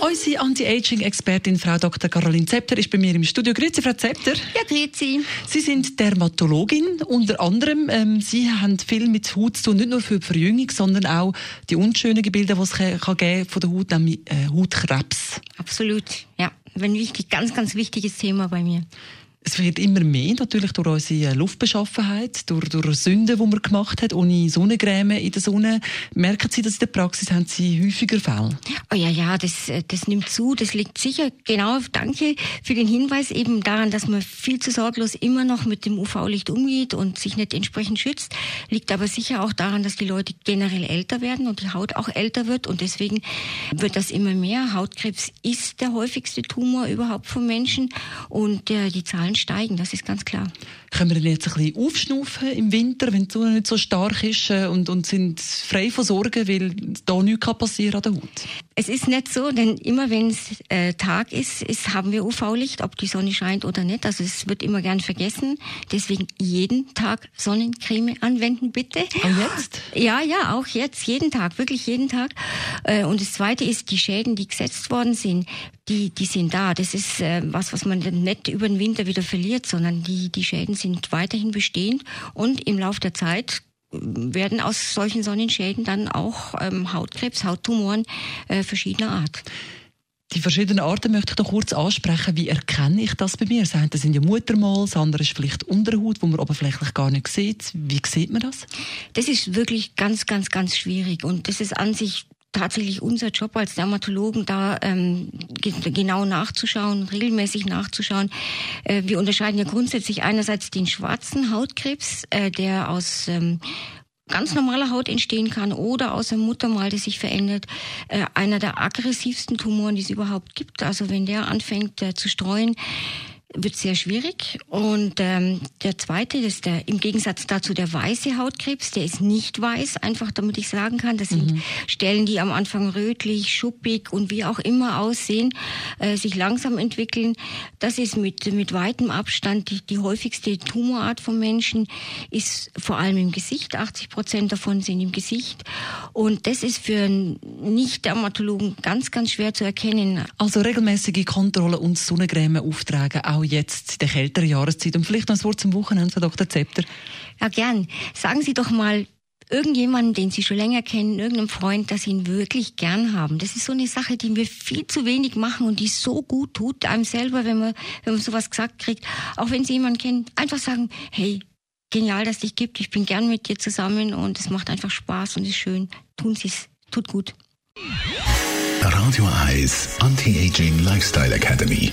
Unsere Anti-Aging-Expertin Frau Dr. Caroline Zepter ist bei mir im Studio. Grüezi, Frau Zepter. Ja, grüezi. Sie sind Dermatologin. Unter anderem, ähm, Sie haben viel mit Haut zu tun, nicht nur für die Verjüngung, sondern auch die unschönen Gebilde, die es kann von der Haut, nämlich äh, Hautkrebs. Absolut, ja. Ein wichtig, ganz, ganz wichtiges Thema bei mir. Es wird immer mehr, natürlich durch unsere Luftbeschaffenheit, durch, durch Sünden, die man gemacht hat, ohne Sonnencreme in der Sonne. Merken Sie, dass in der Praxis haben Sie häufiger Fälle? Oh ja, ja, das, das nimmt zu. Das liegt sicher, genau, danke für den Hinweis eben daran, dass man viel zu sorglos immer noch mit dem UV-Licht umgeht und sich nicht entsprechend schützt. Liegt aber sicher auch daran, dass die Leute generell älter werden und die Haut auch älter wird und deswegen wird das immer mehr. Hautkrebs ist der häufigste Tumor überhaupt von Menschen und äh, die Zahlen steigen, das ist ganz klar. Können wir denn jetzt ein bisschen aufschnaufen im Winter, wenn die Sonne nicht so stark ist äh, und, und sind frei von Sorgen, weil da nichts passieren kann an der Haut? Es ist nicht so, denn immer wenn es äh, Tag ist, ist, haben wir UV-Licht, ob die Sonne scheint oder nicht. Also es wird immer gern vergessen. Deswegen jeden Tag Sonnencreme anwenden, bitte. Auch jetzt? Ja, ja, auch jetzt, jeden Tag, wirklich jeden Tag. Äh, und das Zweite ist, die Schäden, die gesetzt worden sind, die, die sind da. Das ist äh, was, was man nicht über den Winter wieder verliert, sondern die, die Schäden sind weiterhin bestehend und im Laufe der Zeit werden aus solchen Sonnenschäden dann auch ähm, Hautkrebs, Hauttumoren äh, verschiedener Art. Die verschiedenen Arten möchte ich noch kurz ansprechen. Wie erkenne ich das bei mir? Das eine sind ja Muttermal, das andere ist vielleicht Unterhaut, wo man oberflächlich gar nicht sieht. Wie sieht man das? Das ist wirklich ganz, ganz, ganz schwierig und das ist an sich tatsächlich unser Job als Dermatologen, da ähm, genau nachzuschauen, regelmäßig nachzuschauen. Äh, wir unterscheiden ja grundsätzlich einerseits den schwarzen Hautkrebs, äh, der aus ähm, ganz normaler Haut entstehen kann oder aus einem Muttermal, das sich verändert. Äh, einer der aggressivsten Tumoren, die es überhaupt gibt. Also wenn der anfängt äh, zu streuen, wird sehr schwierig. Und ähm, der zweite, ist der im Gegensatz dazu der weiße Hautkrebs, der ist nicht weiß, einfach damit ich sagen kann. Das sind mhm. Stellen, die am Anfang rötlich, schuppig und wie auch immer aussehen, äh, sich langsam entwickeln. Das ist mit, mit weitem Abstand die, die häufigste Tumorart von Menschen, ist vor allem im Gesicht. 80 Prozent davon sind im Gesicht. Und das ist für einen Nicht-Dermatologen ganz, ganz schwer zu erkennen. Also regelmäßige Kontrolle und Sonnencreme auftragen, auch jetzt in der kälteren Jahreszeit. Und vielleicht noch ein Wort zum Wochenende, Frau Dr. Zepter. Ja, gern. Sagen Sie doch mal, irgendjemanden, den Sie schon länger kennen, irgendeinem Freund, dass Sie ihn wirklich gern haben. Das ist so eine Sache, die wir viel zu wenig machen und die so gut tut einem selber, wenn man, wenn man sowas gesagt kriegt. Auch wenn Sie jemanden kennen, einfach sagen, hey, genial, dass es dich gibt, ich bin gern mit dir zusammen und es macht einfach Spaß und ist schön. Tun Sie es, tut gut. Radio Eyes Anti-Aging Lifestyle Academy.